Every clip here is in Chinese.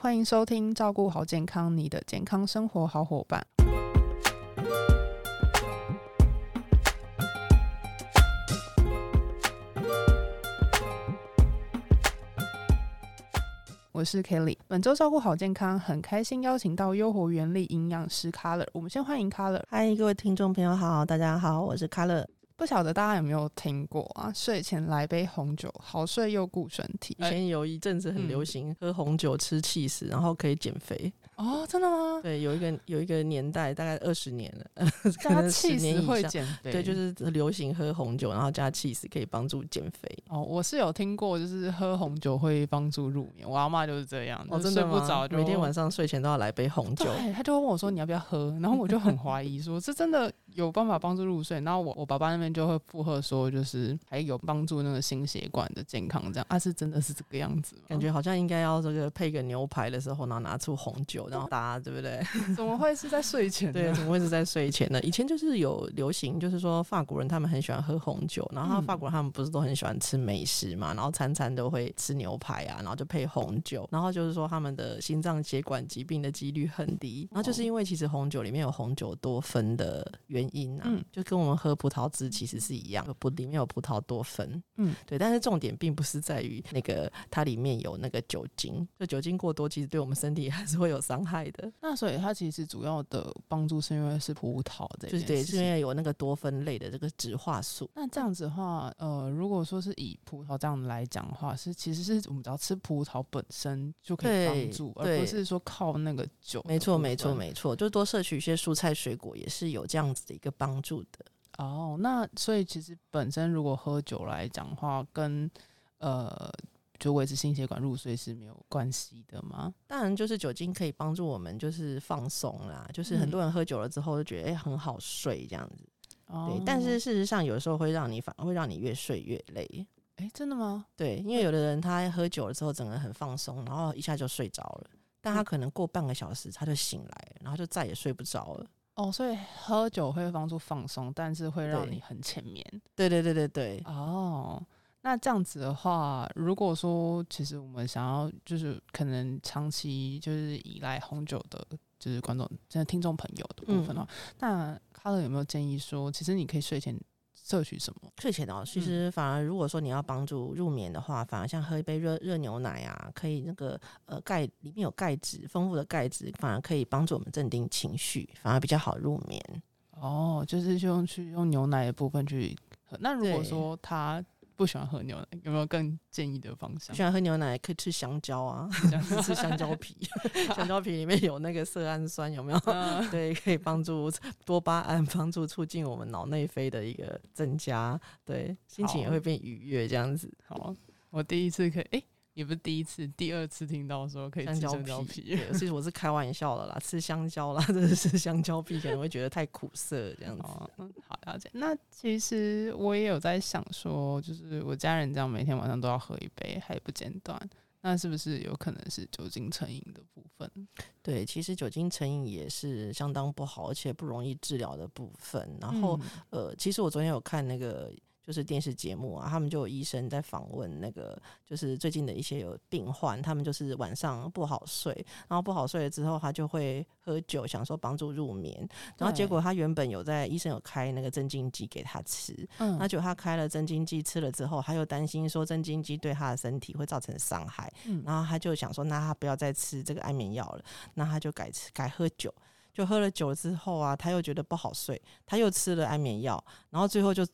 欢迎收听《照顾好健康，你的健康生活好伙伴》。我是 Kelly，本周照顾好健康，很开心邀请到优活原力营养师 Color。我们先欢迎 Color。嗨，各位听众朋友好，大家好，我是 Color。不晓得大家有没有听过啊？睡前来杯红酒，好睡又顾身体。以前有一阵子很流行喝红酒吃气死，然后可以减肥。哦，真的吗？对，有一个有一个年代，大概二十年了，加气死会减肥。对，就是流行喝红酒，然后加气死可以帮助减肥。哦，我是有听过，就是喝红酒会帮助入眠。我阿妈就是这样，哦，睡不着，每天晚上睡前都要来杯红酒。他就问我说：“你要不要喝？”然后我就很怀疑，说：“这真的有办法帮助入睡？”然后我我爸爸那边就会附和说：“就是还有帮助那个心血管的健康，这样啊，是真的是这个样子。”感觉好像应该要这个配个牛排的时候，然后拿出红酒，然后大家对不对？怎么会是在睡前？对，怎么会是在睡前呢？以前就是有流行，就是说法国人他们很喜欢喝红酒，然后法国人他们不是都很喜欢吃美食嘛，然后餐餐都会吃牛排啊，然后就配红酒，然后就是说他们的心脏血管疾病的几率很低，然后就是因为其实红酒里面有红酒多酚的原因啊，就跟我们喝葡萄汁其实是一样，葡里面有葡萄多酚，嗯，对，但是重点并不是在于那个它里面有那个酒精，就酒精过多其实对我们身体还是会有伤害的。那所以它其实主要的帮助是因为是葡萄的，就是对，是因为有那个多酚类的这个植化素。那这样子的话，呃，如果说是以葡萄这样来讲的话，是其实是我们只要吃葡萄本身就可以帮助，而不是说靠那个酒。没错，没错，没错，就多摄取一些蔬菜水果也是有这样子的一个帮助的。哦，那所以其实本身如果喝酒来讲的话，跟呃。就维持心血管入睡是没有关系的吗？当然，就是酒精可以帮助我们，就是放松啦。就是很多人喝酒了之后就觉得哎很好睡这样子，对。但是事实上，有时候会让你反而会让你越睡越累。哎，真的吗？对，因为有的人他喝酒了之后整个人很放松，然后一下就睡着了，但他可能过半个小时他就醒来，然后就再也睡不着了。哦，所以喝酒会帮助放松，但是会让你很浅眠。对对对对对。哦。那这样子的话，如果说其实我们想要就是可能长期就是依赖红酒的，就是观众、现在听众朋友的部分的话，那卡乐有没有建议说，其实你可以睡前摄取什么？睡前哦，其实反而如果说你要帮助入眠的话，反而像喝一杯热热牛奶啊，可以那个呃钙里面有钙质，丰富的钙质反而可以帮助我们镇定情绪，反而比较好入眠。哦，就是用去用牛奶的部分去。那如果说他。不喜欢喝牛奶，有没有更建议的方向？喜欢喝牛奶可以吃香蕉啊 吃香蕉皮，香蕉皮里面有那个色氨酸，有没有？对，可以帮助多巴胺，帮助促进我们脑内啡的一个增加，对，心情也会变愉悦，这样子。好，我第一次可以，哎。也不是第一次，第二次听到说可以吃香蕉皮，其实我是开玩笑的啦，吃香蕉啦，真的是香蕉皮可能会觉得太苦涩这样子。嗯，好了解。那其实我也有在想说，就是我家人这样每天晚上都要喝一杯，还不间断，那是不是有可能是酒精成瘾的部分？对，其实酒精成瘾也是相当不好，而且不容易治疗的部分。然后，呃，其实我昨天有看那个。就是电视节目啊，他们就有医生在访问那个，就是最近的一些有病患，他们就是晚上不好睡，然后不好睡了之后，他就会喝酒，想说帮助入眠，然后结果他原本有在医生有开那个镇静剂给他吃，嗯，那就他开了镇静剂吃了之后，他又担心说镇静剂对他的身体会造成伤害，嗯，然后他就想说，那他不要再吃这个安眠药了，那他就改吃改喝酒，就喝了酒之后啊，他又觉得不好睡，他又吃了安眠药，然后最后就。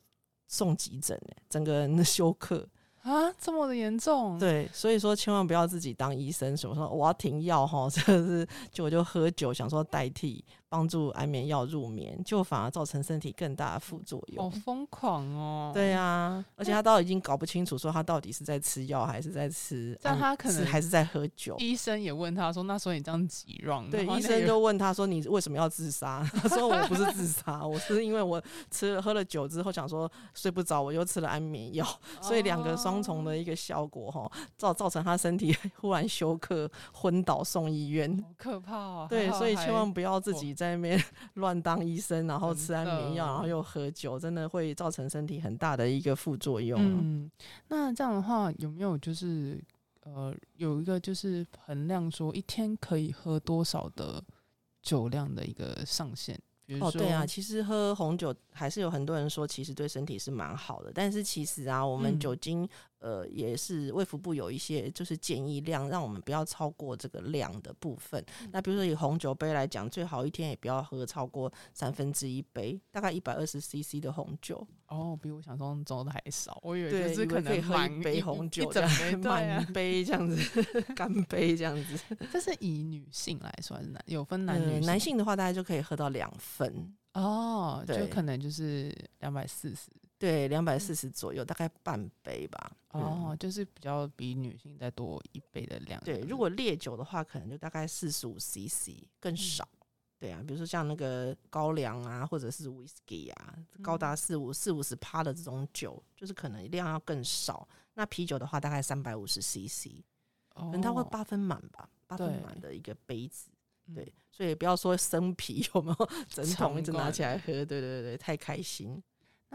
送急诊哎，整个人的休克啊，这么的严重？对，所以说千万不要自己当医生，什么说我要停药哈，这是就我就喝酒，想说代替。帮助安眠药入眠，就反而造成身体更大的副作用。好疯狂哦！对啊，而且他到已经搞不清楚，说他到底是在吃药还是在吃，但他可能还是在喝酒。医生也问他说：“那所以你这样急让？”对，医生就问他说：“你为什么要自杀？” 他说：“我不是自杀，我是因为我吃了喝了酒之后，想说睡不着，我又吃了安眠药，所以两个双重的一个效果哈，造造成他身体 忽然休克、昏倒送医院，可怕啊！对，所以千万不要自己在。在那边 乱当医生，然后吃安眠药，然后又喝酒，真的会造成身体很大的一个副作用。嗯，那这样的话有没有就是呃有一个就是衡量说一天可以喝多少的酒量的一个上限。哦，对啊，其实喝红酒还是有很多人说，其实对身体是蛮好的。但是其实啊，我们酒精呃也是卫福部有一些就是建议量，让我们不要超过这个量的部分。那比如说以红酒杯来讲，最好一天也不要喝超过三分之一杯，大概一百二十 CC 的红酒。哦，比我想象中的还少。我以为就是可能喝一杯红酒，这样 满杯这样子，干杯这样子。这是以女性来说还是男？有分男女？男性的话，大概就可以喝到两。分哦，就可能就是两百四十，对，两百四十左右，大概半杯吧。哦，就是比较比女性再多一杯的量。对，如果烈酒的话，可能就大概四十五 CC 更少。对啊，比如说像那个高粱啊，或者是 whisky 啊，高达四五四五十趴的这种酒，就是可能量要更少。那啤酒的话，大概三百五十 CC，可能它会八分满吧，八分满的一个杯子。对，所以不要说生啤有没有 整桶一直拿起来喝，对对对，太开心，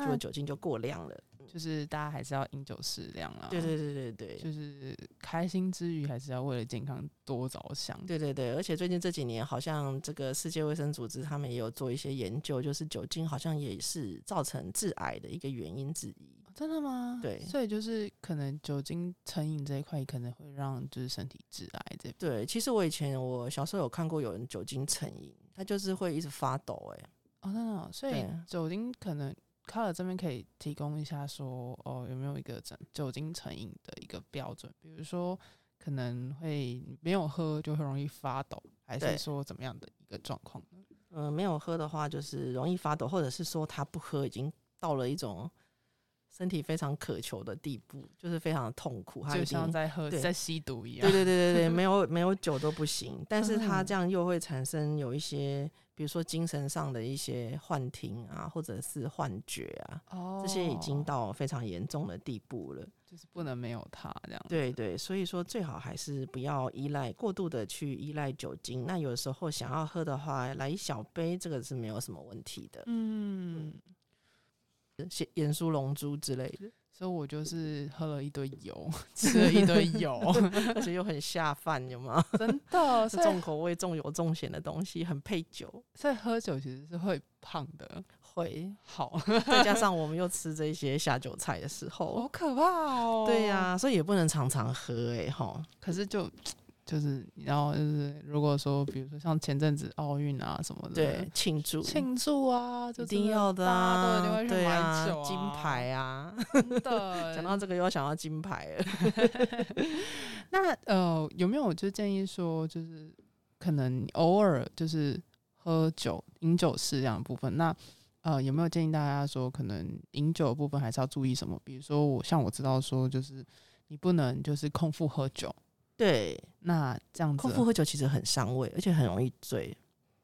就酒精就过量了。就是大家还是要饮酒适量啊。对对对对对，就是开心之余，还是要为了健康多着想。对对对，而且最近这几年，好像这个世界卫生组织他们也有做一些研究，就是酒精好像也是造成致癌的一个原因之一。真的吗？对，所以就是可能酒精成瘾这一块可能会让就是身体致癌这。对，其实我以前我小时候有看过有人酒精成瘾，他就是会一直发抖，哎，哦，真的，所以酒精可能卡尔这边可以提供一下说，哦，有没有一个整酒精成瘾的一个标准？比如说可能会没有喝就会容易发抖，还是说怎么样的一个状况呢？嗯，没有喝的话就是容易发抖，或者是说他不喝已经到了一种。身体非常渴求的地步，就是非常的痛苦，他就像在喝在吸毒一样。对对对对对，没有没有酒都不行。但是他这样又会产生有一些，比如说精神上的一些幻听啊，或者是幻觉啊，这些已经到非常严重的地步了，就是不能没有它这样。对对，所以说最好还是不要依赖过度的去依赖酒精。那有时候想要喝的话，来一小杯，这个是没有什么问题的。嗯。盐盐酥龙珠之类的，所以我就是喝了一堆油，吃了一堆油，而且又很下饭，有吗？真的，重口味、重油、重咸的东西，很配酒。所以喝酒其实是会胖的，会好。再加上我们又吃这些下酒菜的时候，好可怕哦。对呀，所以也不能常常喝，哎哈。可是就。就是然后就是，如果说比如说像前阵子奥运啊什么的，对，庆祝庆祝啊，就一定要的啊，对啊，金牌啊，的。讲到这个又要想到金牌了。那呃，有没有就建议说，就是可能偶尔就是喝酒饮酒适量的部分？那呃，有没有建议大家说，可能饮酒的部分还是要注意什么？比如说我像我知道说，就是你不能就是空腹喝酒。对，那这样子空腹喝酒其实很伤胃，而且很容易醉。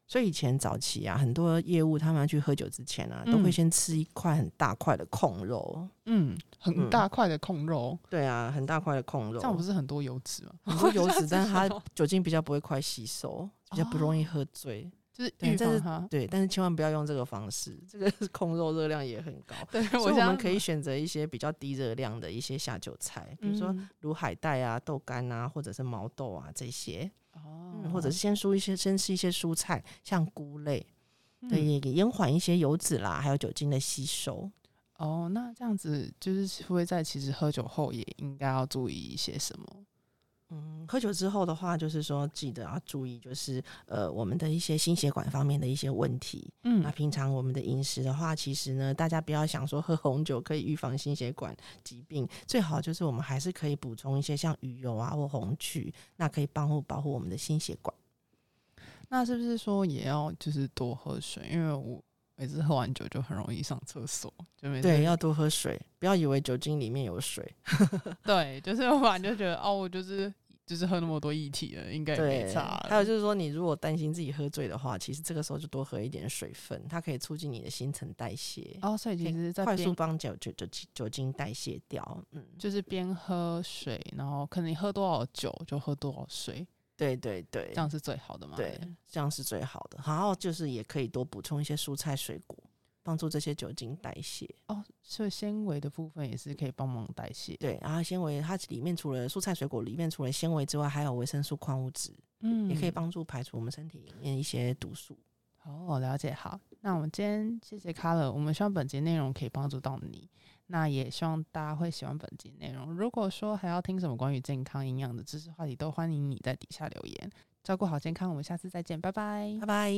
所以以前早期啊，很多业务他们要去喝酒之前啊，都会先吃一块很大块的控肉。嗯，很大块的控肉。对啊，很大块的控肉，这样不是很多油脂吗？很多油脂，但是它酒精比较不会快吸收，比较不容易喝醉。就是预防它，对，但是千万不要用这个方式，这个 控肉热量也很高。对，所以我们可以选择一些比较低热量的一些下酒菜，比如说如海带啊、豆干啊，或者是毛豆啊这些。哦，或者是先蔬一些，先吃一些蔬菜，像菇类，对，也延缓一些油脂啦，还有酒精的吸收。哦，那这样子就是会在其实喝酒后也应该要注意一些什么？嗯，喝酒之后的话，就是说记得要注意，就是呃，我们的一些心血管方面的一些问题。嗯，那平常我们的饮食的话，其实呢，大家不要想说喝红酒可以预防心血管疾病，最好就是我们还是可以补充一些像鱼油啊或红曲，那可以帮助保护我们的心血管。那是不是说也要就是多喝水？因为我每次喝完酒就很容易上厕所，就没对，要多喝水，不要以为酒精里面有水。对，就是我反正就觉得哦，我就是。就是喝那么多液体了，应该没差。还有就是说，你如果担心自己喝醉的话，其实这个时候就多喝一点水分，它可以促进你的新陈代谢。哦，所以其实在快速帮酒酒酒酒精代谢掉。嗯，就是边喝水，然后可能你喝多少酒就喝多少水。对对对，这样是最好的嘛？对，这样是最好的。然后就是也可以多补充一些蔬菜水果。帮助这些酒精代谢。哦，所以纤维的部分也是可以帮忙代谢。对，然后纤维它里面除了蔬菜水果里面除了纤维之外，还有维生素、矿物质，嗯，也可以帮助排除我们身体里面一些毒素。哦，了解。好，那我们今天谢谢 Color，我们希望本节内容可以帮助到你。那也希望大家会喜欢本节内容。如果说还要听什么关于健康营养的知识话题，都欢迎你在底下留言。照顾好健康，我们下次再见，拜拜，拜拜。